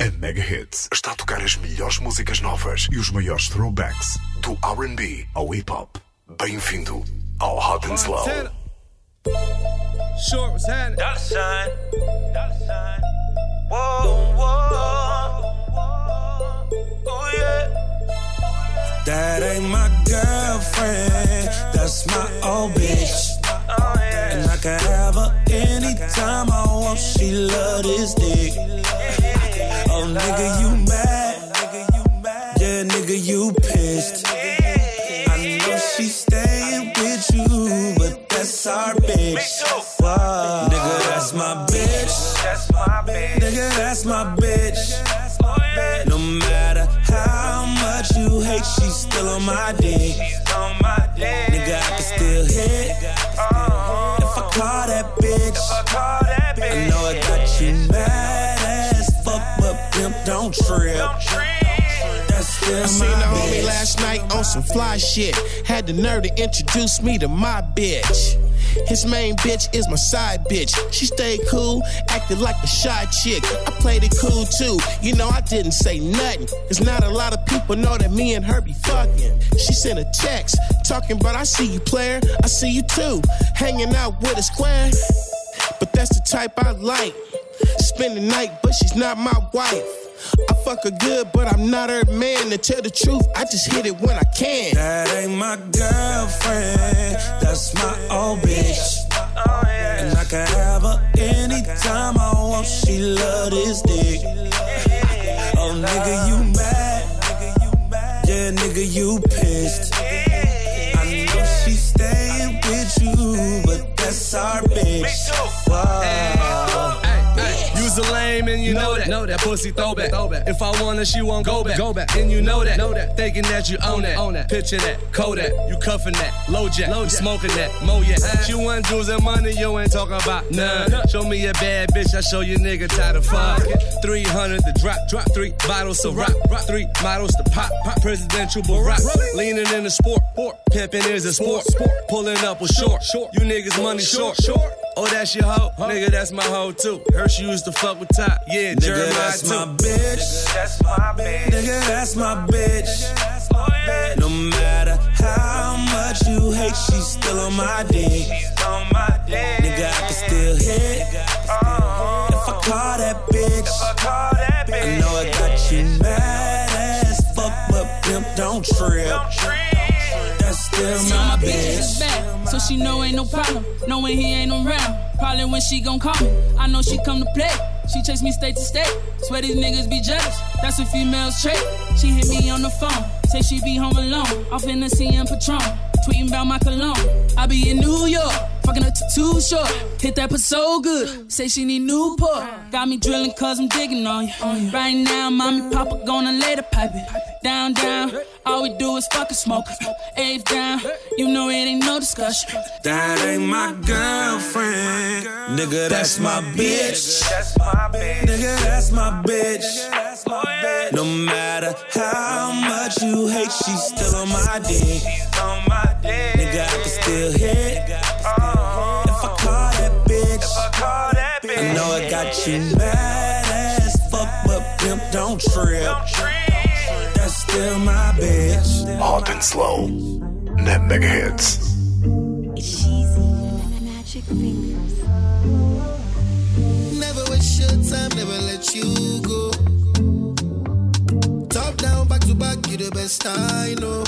A Mega Hits está a tocar as melhores músicas novas e os maiores throwbacks do RB ao hip hop. Bem-vindo ao Hot and Slow. Short was had it. Dollar sign. Dollar sign. Whoa, whoa. Oh, yeah. That ain't my girlfriend, that's my old bitch. Oh, yeah. And I can have her anytime I want. She love this dick. Oh, nigga, you mad? Yeah, nigga, you pissed. I know she's staying with you, but that's our bitch. Wow. Nigga, that's my bitch. That's my bitch. Nigga, that's my bitch. No matter how much you hate, she's still on my dick. Don't trip. Don't trip. I seen the homie last night on some fly shit. Had the nerve to introduce me to my bitch. His main bitch is my side bitch. She stayed cool, acted like a shy chick. I played it cool too. You know, I didn't say nothing. Cause not a lot of people know that me and her be fucking. She sent a text talking about I see you, player. I see you too. Hanging out with a square. But that's the type I like. Spend the night, but she's not my wife. I fuck her good, but I'm not her man. To tell the truth, I just hit it when I can. That ain't my girlfriend, that's my old bitch. And I can have her anytime I want. She love this dick. Oh, nigga, you mad? Yeah, nigga, you pissed. I know she's staying with you, but that's our bitch. Wow. A lame and you know that. Know that pussy throwback. If I want her, she won't go back. Go back. And you know that. Know that. Thinking that you own that. Own that. Picture that. Kodak. You cuffing that. Low jack. Low Smoking that. Mo yeah. You want jewels and money, you ain't talking about none. Show me a bad bitch, I show you nigga tired of fuck. 300 the drop. Drop. Three bottles of rock. Rock. Three models to pop. Pop. Presidential Barack. Leaning in the sport. Pimping is a sport. Pulling up with short. Short. You niggas money short. Short. Oh, that's your hoe? Nigga, that's my hoe too. Her she used to fuck with top. Yeah, Nigga, Jeremiah that's too. my bitch. That's my bitch. Nigga, that's my bitch. Oh, yeah. No matter how much you hate, she's still on my dick. She's on my dick. Nigga, I can still hit. Oh, If I call that bitch, I call that I know I got you mad as fuck, but pimp don't trip. Don't trip. Still my my bitch bitch. bad, so she know ain't no problem. Knowing he ain't around, probably when she gon' call me. I know she come to play. She chase me state to state. Swear these niggas be jealous. That's what females trait. She hit me on the phone. Say she be home alone. Off in the CM Patron. Tweeting about my cologne. I be in New York. Fucking t- too short. Hit that put so good. Say she need Newport. Got me drilling cause I'm digging on you. Right now, mommy, papa gonna lay the pipe it. Down, down. All we do is fucking smoke. Ave down. You know it ain't no discussion. That ain't my girlfriend. Nigga, that's my bitch. Nigga, that's my bitch. Nigga, that's my oh, bitch. Oh. No matter how much you hate, she's still on my dick. She's on my dick. Nigga, I can still hit. Oh, If I call that bitch, I call that bitch. I know I got you mad as fuck, but pimp don't trip. Don't trip. That's still my bitch. Hot and Slow. Na Mega Hits. It's cheesy. Magic fingers. Never waste your time, never let you go. Top down, back to back, you the best I know.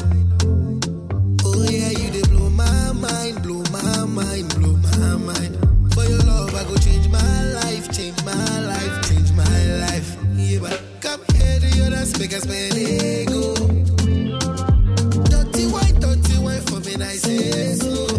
Oh yeah, you they blow my mind, blow my mind, blow my mind. For your love, I go change my life, change my life, change my life. Yeah, but come here to your dance, make us spend ego. Dirty white, dirty white for me, I say. So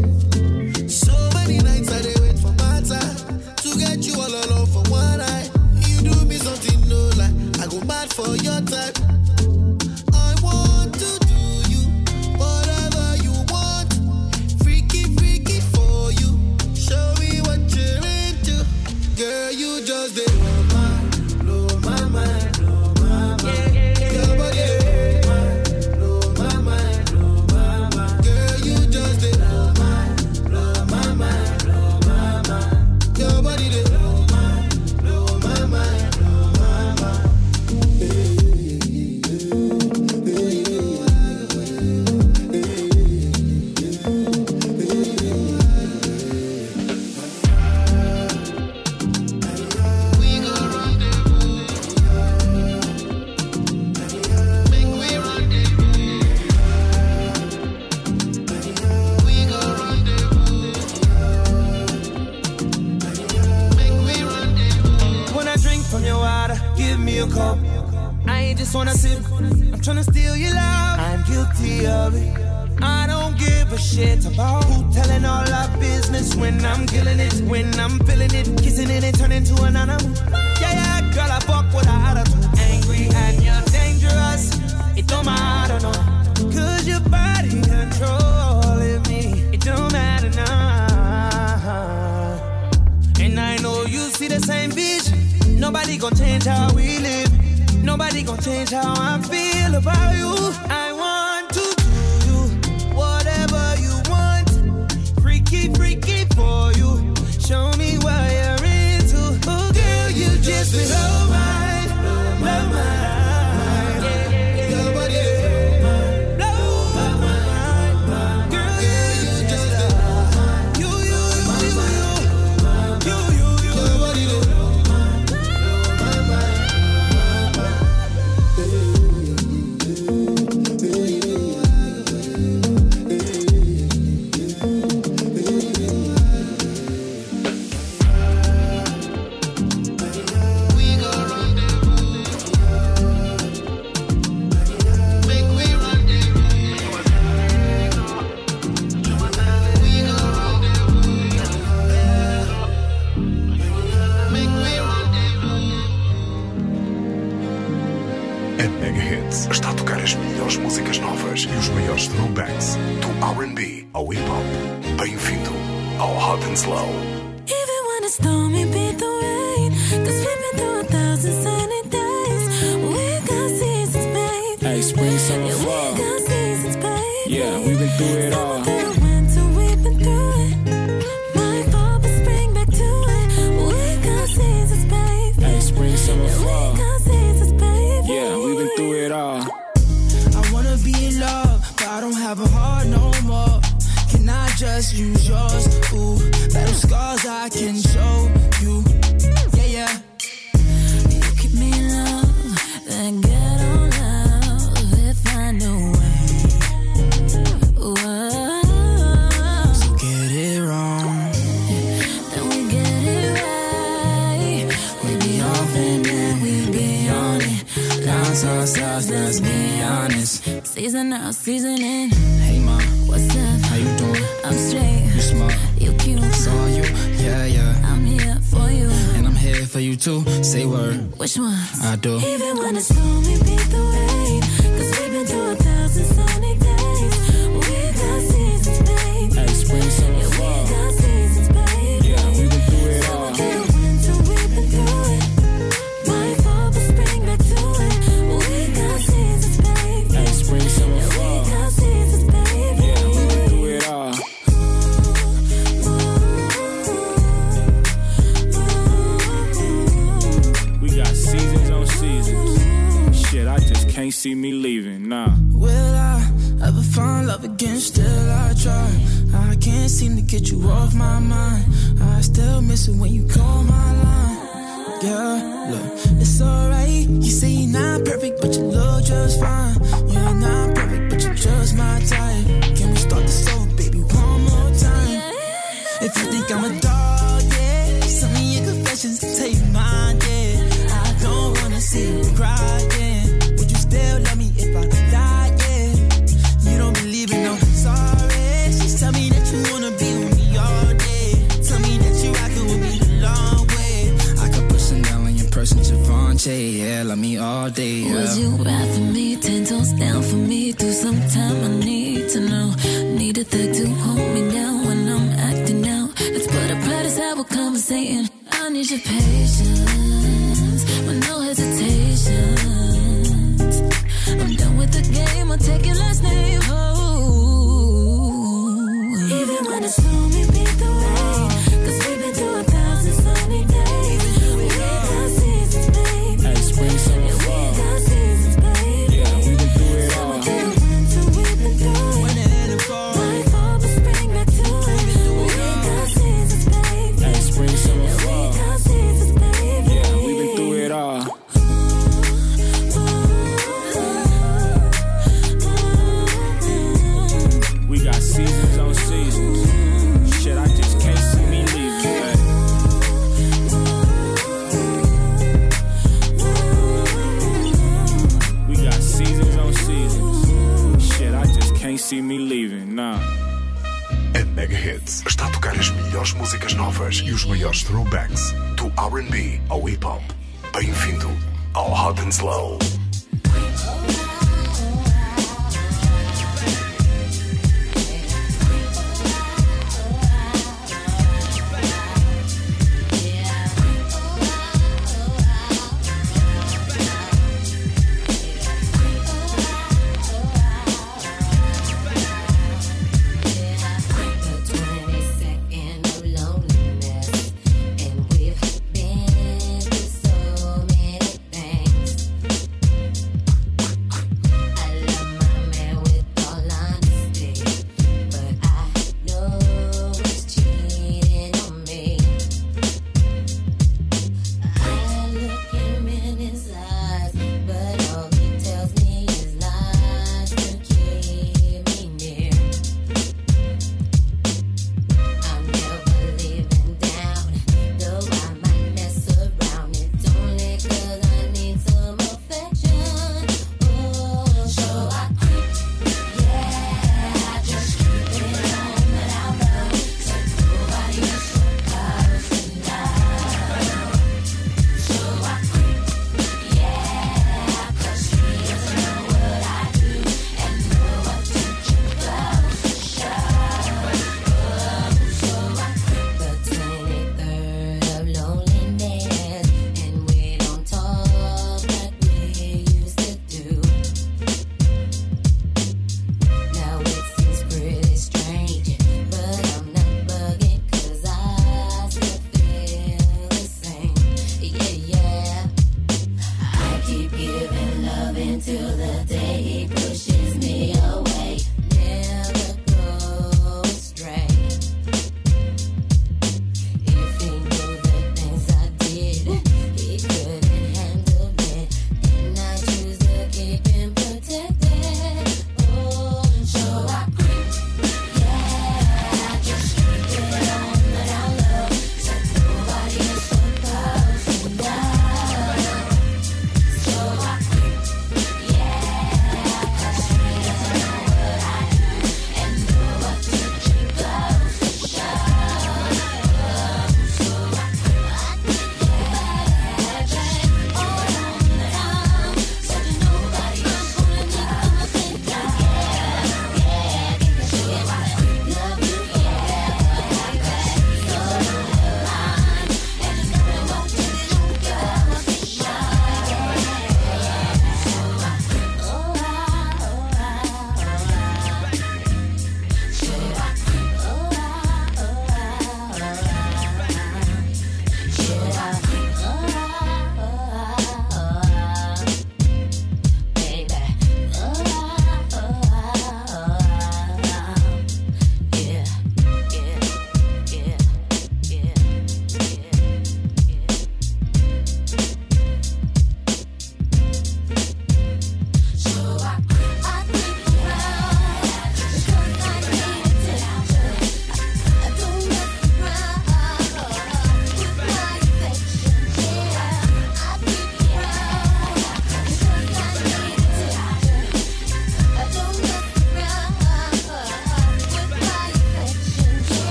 Season out, seasoning. Hey ma, what's up? How you doing? I'm straight. You smart. You cute. So are you? Yeah, yeah. I'm here for you. And I'm here for you too. Say word. Which one? I do. Even when it's lonely, be the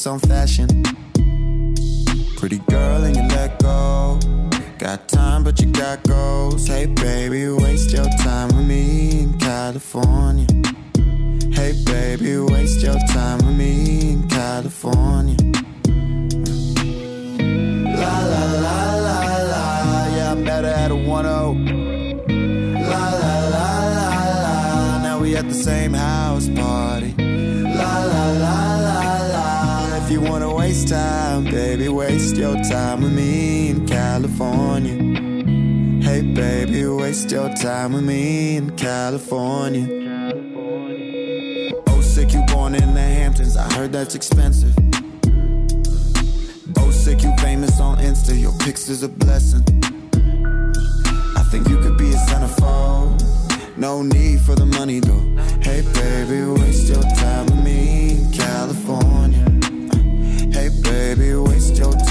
focus on fashion. Pretty girl, and you let go. Got time, but you got goals. Hey, baby, waste your time with me in California. Hey, baby, waste your time with me in California. La la la la la, yeah, I met her at a 1 La la la la la, now we at the same house party. Time, baby, waste your time with me in California. Hey, baby, waste your time with me in California. Oh, sick, you born in the Hamptons. I heard that's expensive. Oh, sick, you famous on Insta. Your pics is a blessing. I think you could be a centerfold. No need for the money though. Hey, baby, waste your time with me your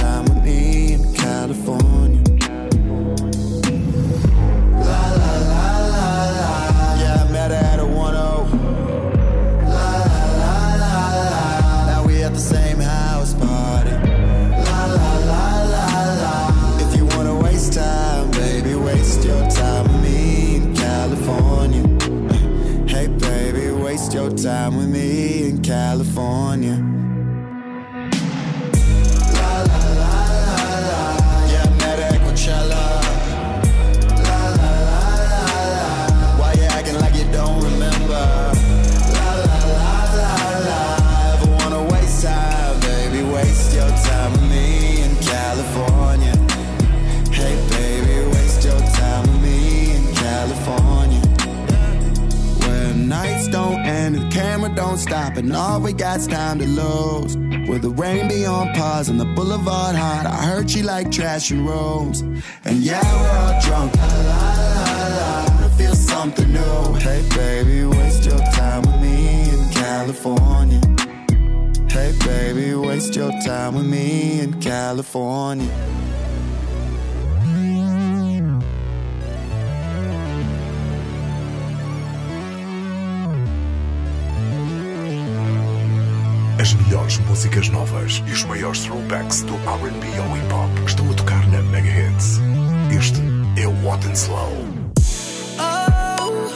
camera don't stop, and all we got's time to lose. Where the rain be on pause and the boulevard hot. I heard she like trash and rooms. And yeah, we're all drunk. La la la la. Wanna feel something new. Hey, baby, waste your time with me in California. Hey, baby, waste your time with me in California. As melhores músicas novas e os maiores throwbacks do R&B ao hip hop estão a tocar na Mega Hits. Este é o What and Slow. Oh,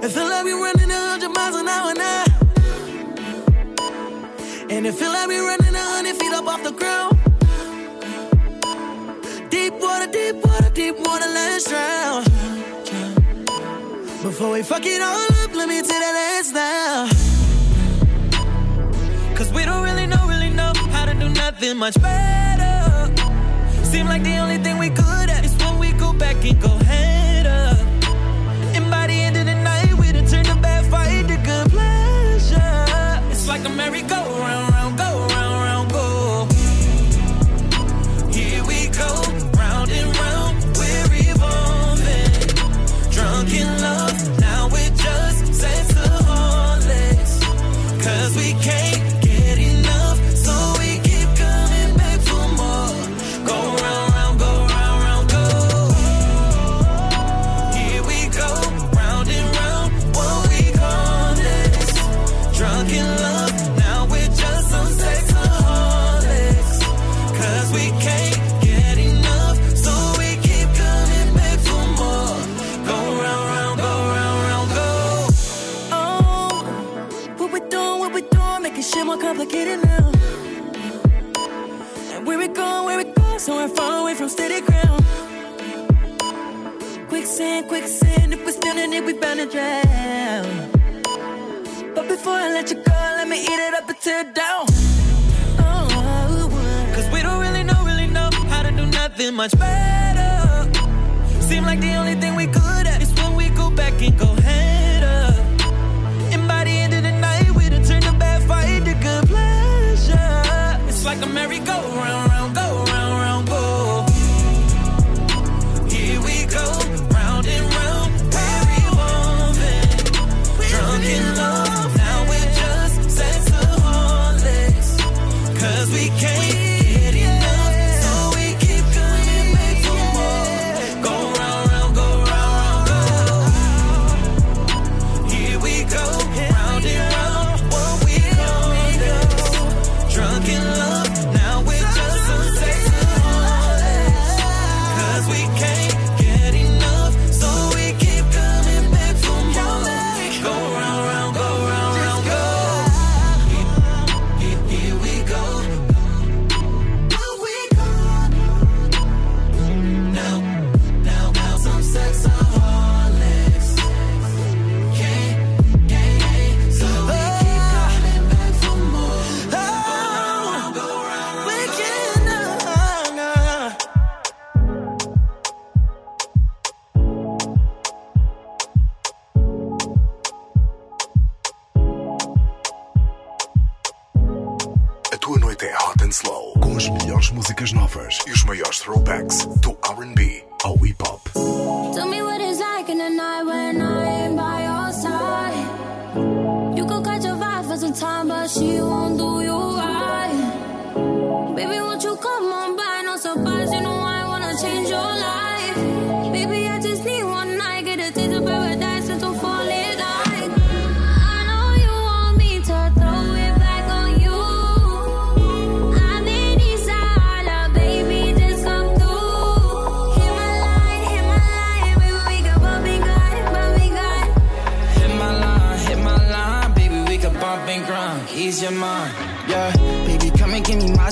it feel like we running a hundred miles an hour now. And it feel like we running a hundred feet up off the ground. Deep water, deep water, deep water, let's drown. Before we fuck it all up, let me take that ass now. We don't really know, really know how to do nothing much better. Seem like the only thing we good at is when we go back and go head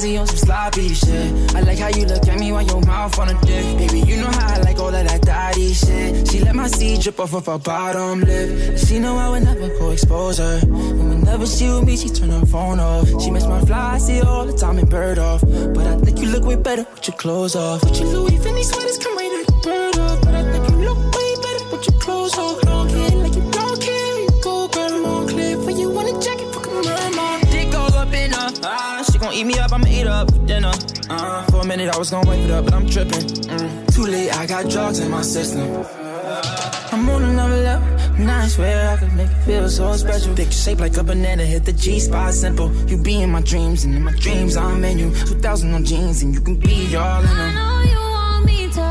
Kamikaze on some sloppy shit. I like how you look at me while your mouth on a dick. Baby, you know how I like all of that daddy shit. She let my seed drip off of her bottom lip. She know I would never go expose her. And whenever she with me, she turn her phone off. She makes my fly, I see her all the time and bird off. But I think you look way better with your clothes off. With your Louis Vuitton sweaters, come right like bird off. But I think you look way better with your clothes off. gon' eat me up, I'ma eat up for dinner. Uh, for a minute, I was gon' wake it up, but I'm tripping. Mm. Too late, I got drugs in my system. I'm on another level. and I swear I could make it feel so special. Picture shaped like a banana, hit the G spot simple. You be in my dreams, and in my dreams I'm in you. 2,000 on jeans, and you can be all in them. I know you want me to.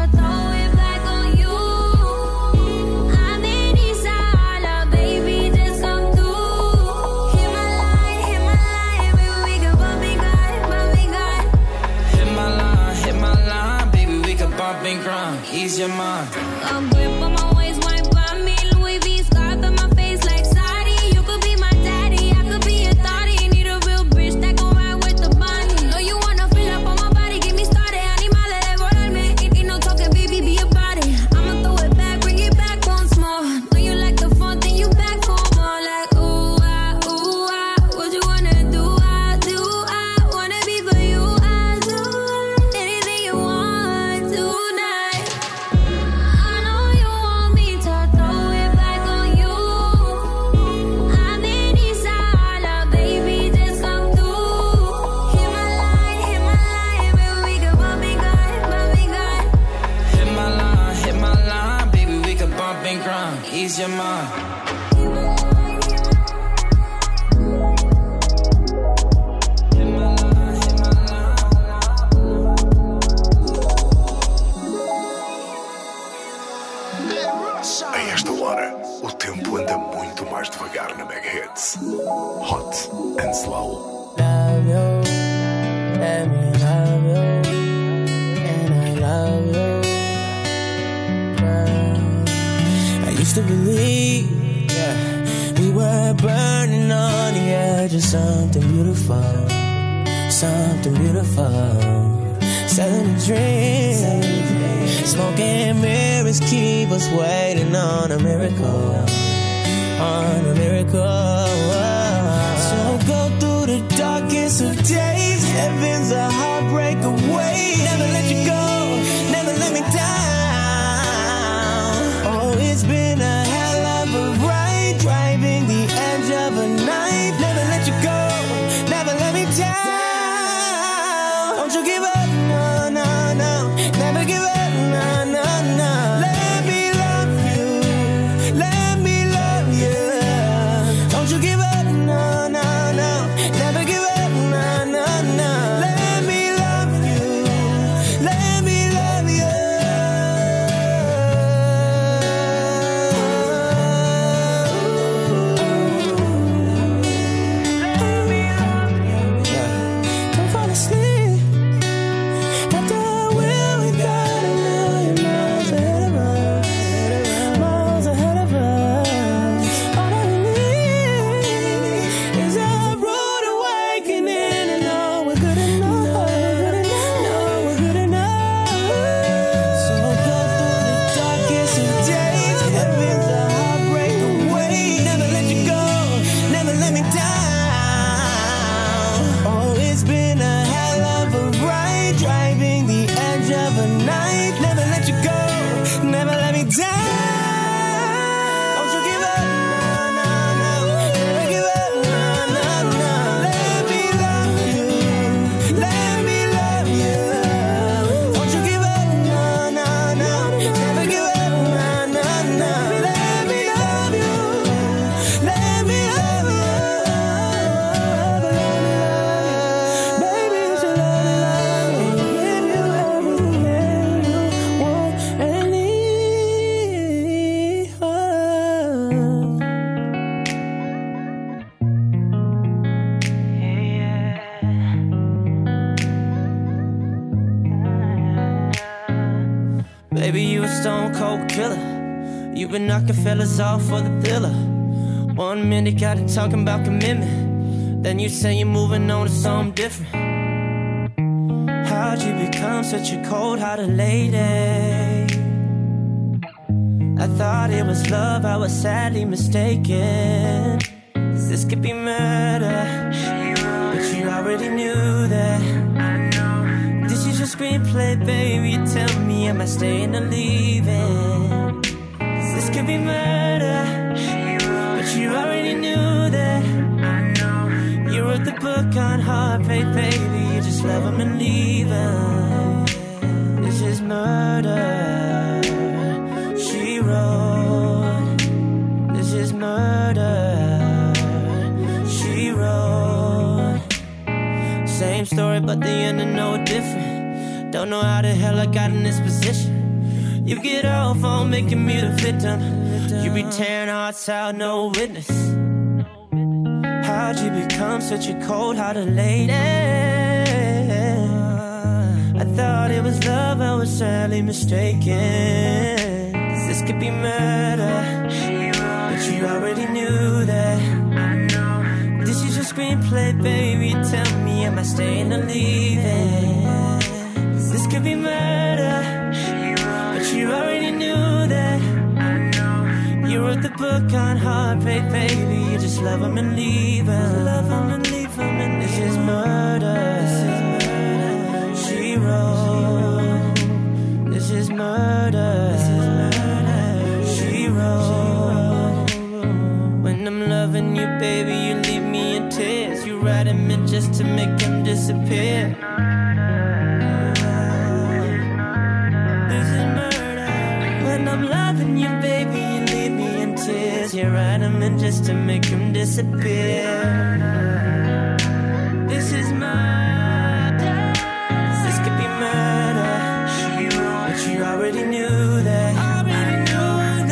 Stone cold killer. You been knocking fellas off for the thriller. One minute got it talking about commitment. Then you say you're moving on to something different. How'd you become such a cold hearted lady? I thought it was love, I was sadly mistaken. 'Cause this could be murder. But you already knew that. Screenplay, baby. Tell me, am I staying or leaving? 'Cause this could be murder. But you already knew that. I know You wrote the book on heartbreak, baby. You just love 'em and leave 'em. This is murder. She wrote. This is murder. She wrote. Same story, but the ending no different. Don't know how the hell I got in this position. You get off on making me the victim. You be tearing hearts out, no witness. How'd you become such a cold hearted lady? I thought it was love, I was sadly mistaken. 'Cause this could be murder. But you already knew that. This is your screenplay, baby. Tell me, am I staying or leaving? Be murder. But you already knew that. You wrote the book on heartbreak, baby. You just love 'em and leave 'em. Love 'em and leave 'em, and this is murder. This is murder. She wrote. This is murder. This is murder. She wrote. When I'm loving you, baby, you leave me in tears. You write 'em in just to make them disappear. You write 'em in just to make them disappear. This is murder. This could be murder. But you already knew that.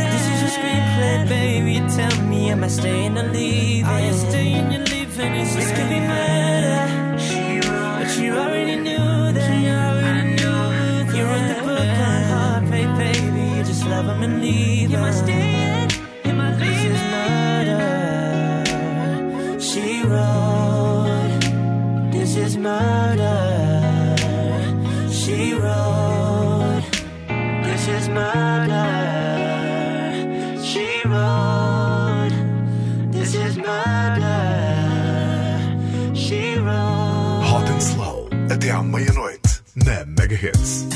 This is your screenplay, baby. Tell me, am I staying or leaving? Are you staying or leaving? This could be murder. Hot and Slow, até à meia-noite, na Mega Hits.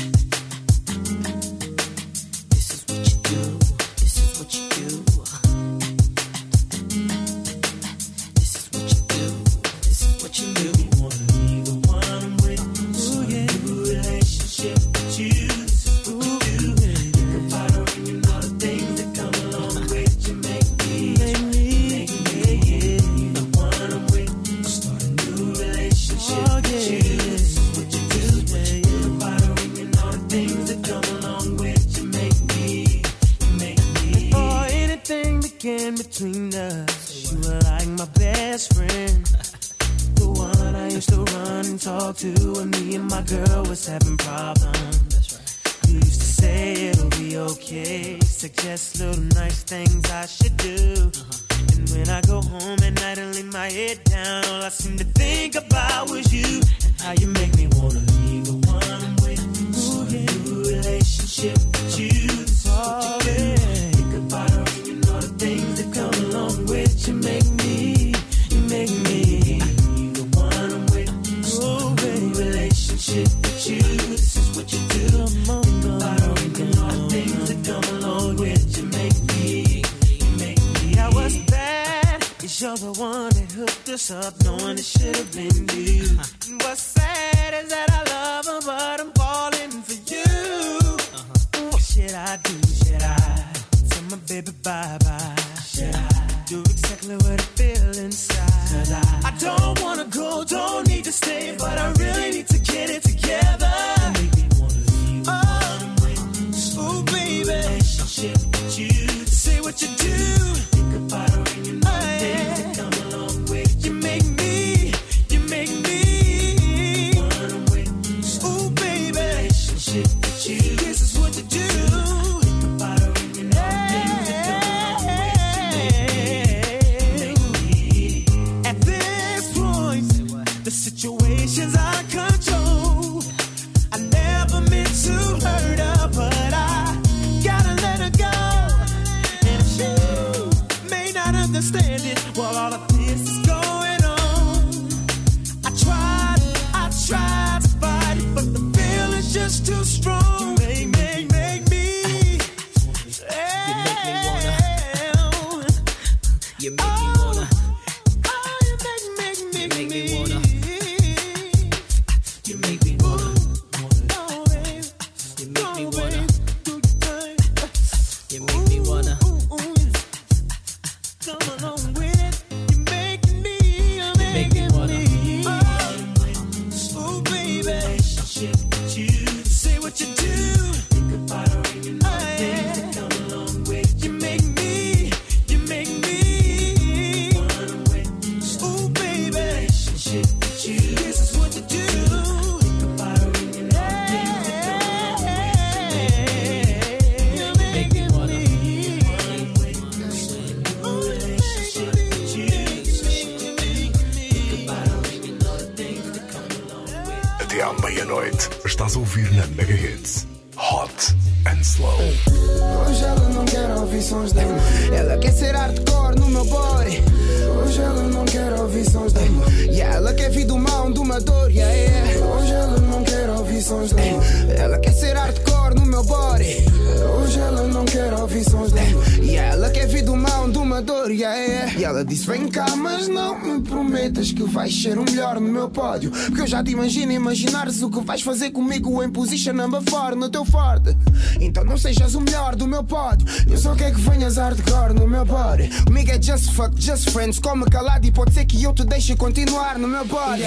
Ser o melhor no meu pódio. Porque eu já te imagino imaginares o que vais fazer comigo em position number 4 no teu forte. Então não sejas o melhor do meu pódio. Eu só quero que venhas hardcore no meu body. Comigo é just fuck, just friends. Come calado e pode ser que eu te deixe continuar no meu body.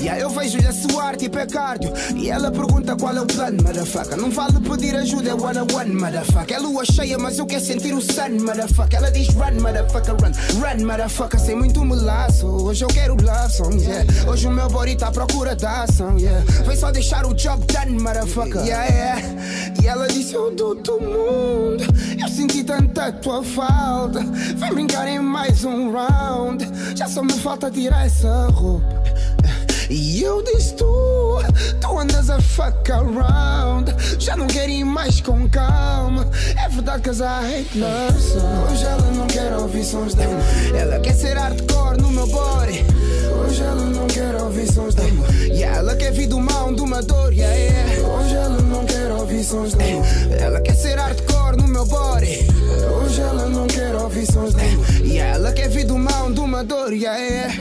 E aí eu vejo-lhe a suar tipo é cardio. E ela pergunta qual é o plano, motherfucker. Não vale pedir ajuda, é one on one, motherfucker. É lua cheia, mas eu quero sentir o sun, motherfucker. Ela diz run, motherfucker, run, run, motherfucker. Sem muito melaço. Hoje eu quero love song, yeah. Hoje o meu body tá à procura da ação, yeah. Vem só deixar o job done, motherfucker. Yeah, yeah. E ela disse: Eu dou-te o mundo. Eu senti tanta tua falta. Vem brincar em mais um round. Já só me falta tirar essa roupa. E eu disse tu, tu andas a fuck around Já não quero ir mais com calma É verdade que as I hate love. Hoje ela não quer ouvir sons dela Ela quer ser hardcore no meu body Hoje ela não quer ouvir sons dela E ela quer vir do mal de uma dor yeah, yeah. Sons Ela quer ser hardcore no meu body. Hoje ela não quer ouvir sons E ela quer vir do mal de uma dor yeah, yeah.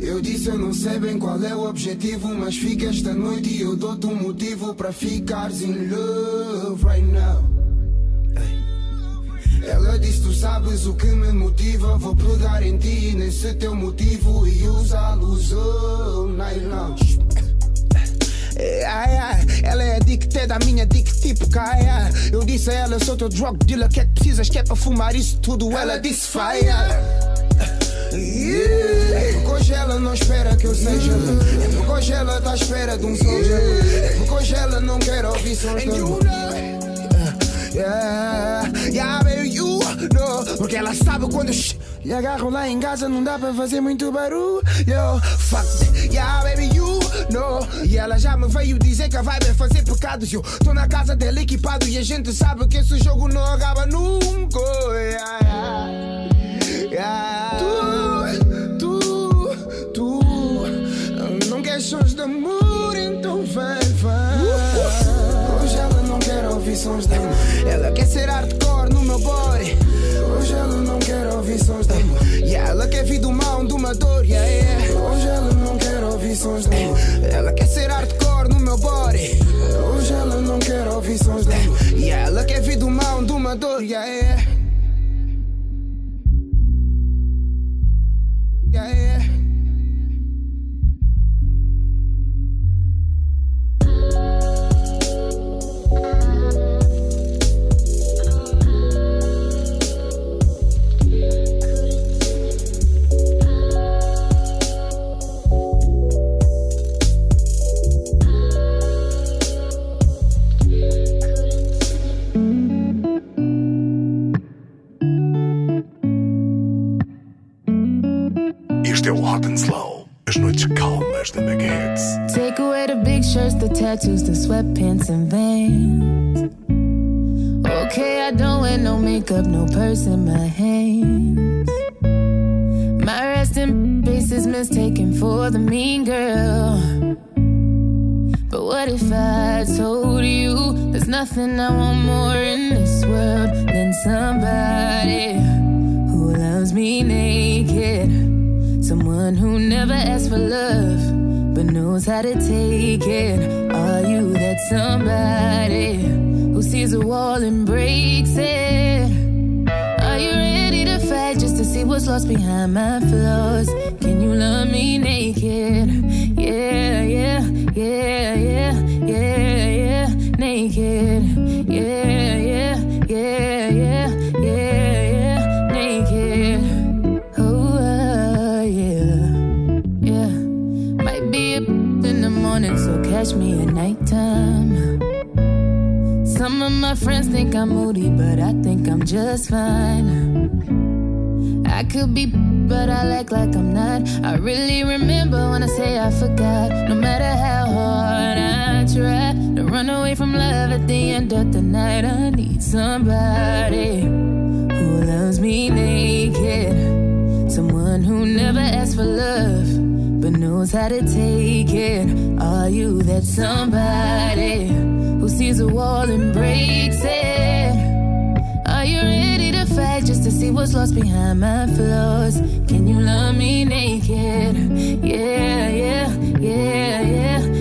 Eu disse eu não sei bem qual é o objetivo Mas fica esta noite e eu dou-te um motivo Para ficares in love right now. Ela disse tu sabes o que me motiva? Vou pegar em ti nesse teu motivo E usá-los all night long Ai, ela é addicted à minha dick tipo caia. Eu disse a ela, sou teu drug dealer, que é que precisas que é para fumar isso tudo? Ela disse fire. Yeah. É porque hoje ela não espera que eu seja É porque hoje ela tá à espera de um soldier É porque hoje ela não quer ouvir amor. Yeah, yeah, baby, you know. Porque ela sabe quando E agarro lá em casa não dá para fazer muito barulho. Yo, fuck. Yeah, baby, you know. E ela já me veio dizer que a vibe é fazer pecados Eu tô na casa dela equipado E a gente sabe que esse jogo não acaba nunca. Yeah, yeah. Ser hardcore no meu body Hoje ela não quer ouvir sons dela E ela quer vir do mal de uma dor yeah, yeah. Hoje ela não quer ouvir sons dela Ela quer ser hardcore no meu body Hoje ela não quer ouvir sons dela E ela quer vir do mal de uma dor yeah. Yeah, nothing I want more in this world than somebody who loves me naked? Someone who never asks for love but knows how to take it. Are you that somebody who sees a wall and breaks it? Are you ready to fight just to see what's lost behind my flaws? Can you love me naked? Yeah, yeah, yeah, yeah, yeah, yeah, naked. Yeah, yeah, yeah, yeah, yeah, yeah, naked. Oh, uh, yeah, yeah. Might be a in the morning, so catch me at nighttime. Some of my friends think I'm moody, but I think I'm just fine. I could be, but I act like I'm not. I really remember when I say I forgot. No matter how hard I try to run away from love at the end of the night, I need somebody who loves me naked. Someone who never asks for love, but knows how to take it. Are you that somebody who sees a wall and breaks it? Are you ready to fight just to see what's lost behind my flaws? Can you love me naked? Yeah, yeah, yeah, yeah, yeah, yeah,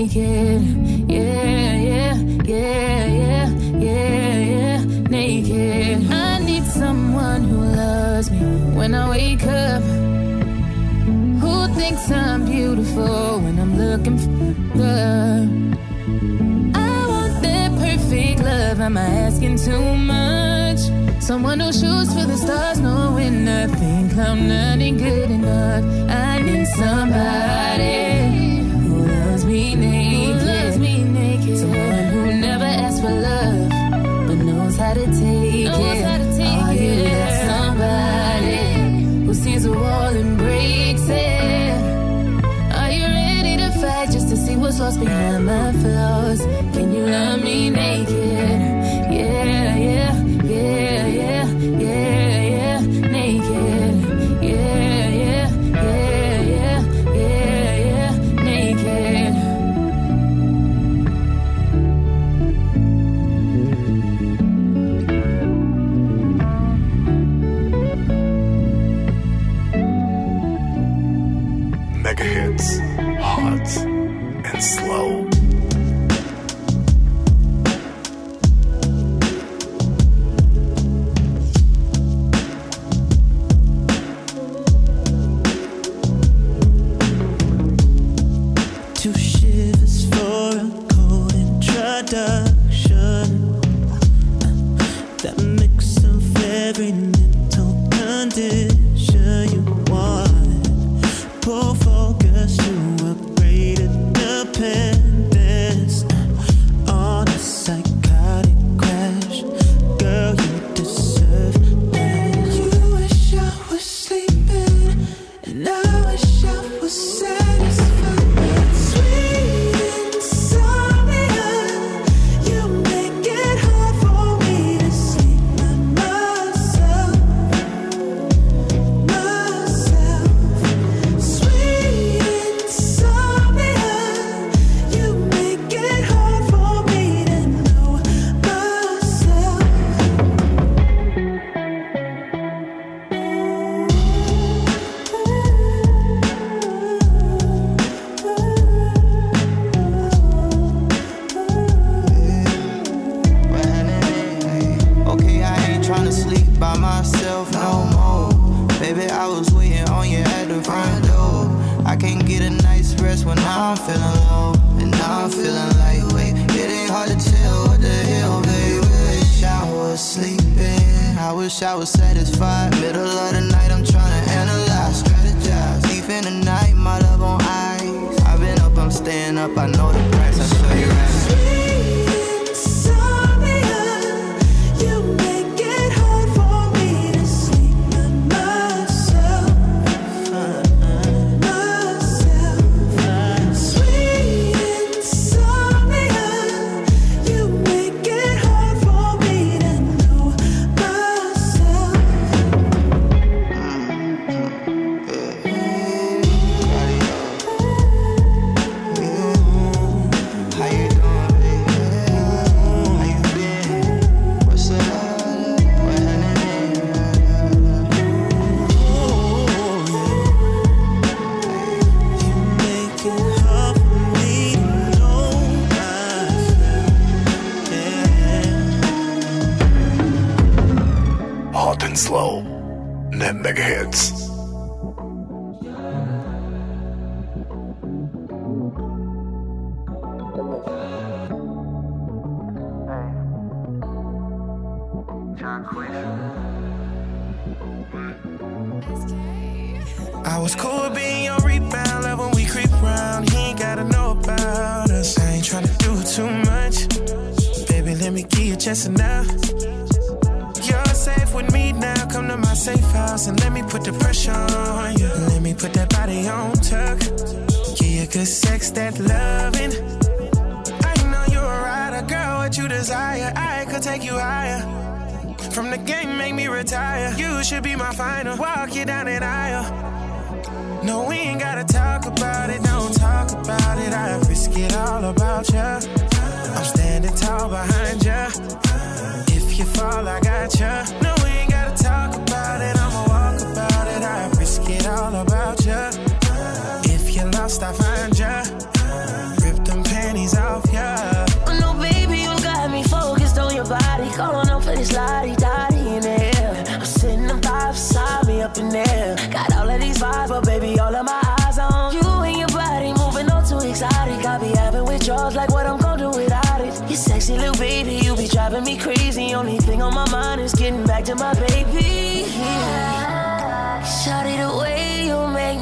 naked. Yeah, yeah, yeah, yeah, yeah, yeah, naked. I need someone who loves me when I wake up. Who thinks I'm beautiful when I'm looking for love? I want that perfect love. Am I asking too much? Someone who shoots for the stars, knowing nothing come nothing good enough. I need somebody behind my flaws? Can you love me naked?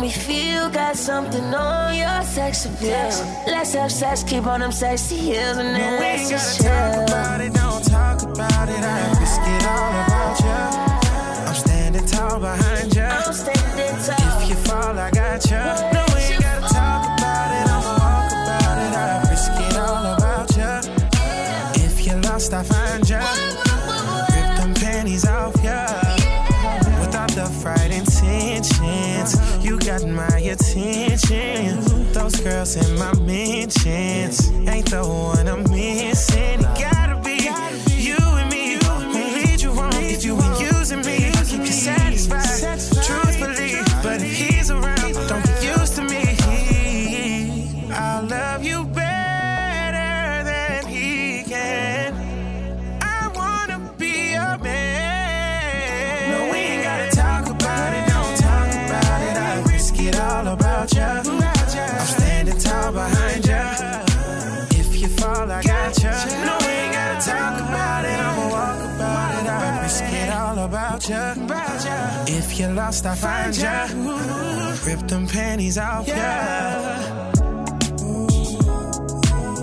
me feel you got something on your sex appeal. Let's have sex, keep on them sexy heels and then no, let's just chill. Talk about it, don't talk about it. I just get all about you. I'm standing tall behind you. I'm standing tall. If you fall, I got you. No, we ain't gotta talk about it. I'ma walk about it. I risk it all about you. If you're lost, I find you. got my attention. Those girls in my mentions ain't the one I'm missing. get lost, I find ya. Rip them panties off ya. Yeah.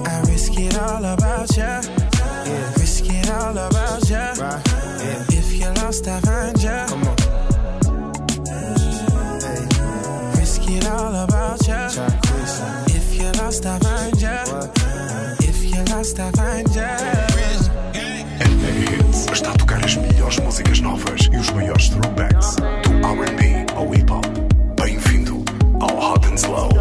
I risk it all about ya. Yeah. Risk it all about ya. Right. Yeah. If you're lost, I find ya. Come on. Hey. Risk it all about ya. If you're lost, I find ya. What? If you're lost, I find ya. músicas novas e os maiores throwbacks, do RB ao hip hop. Bem-vindo ao Hot and Slow.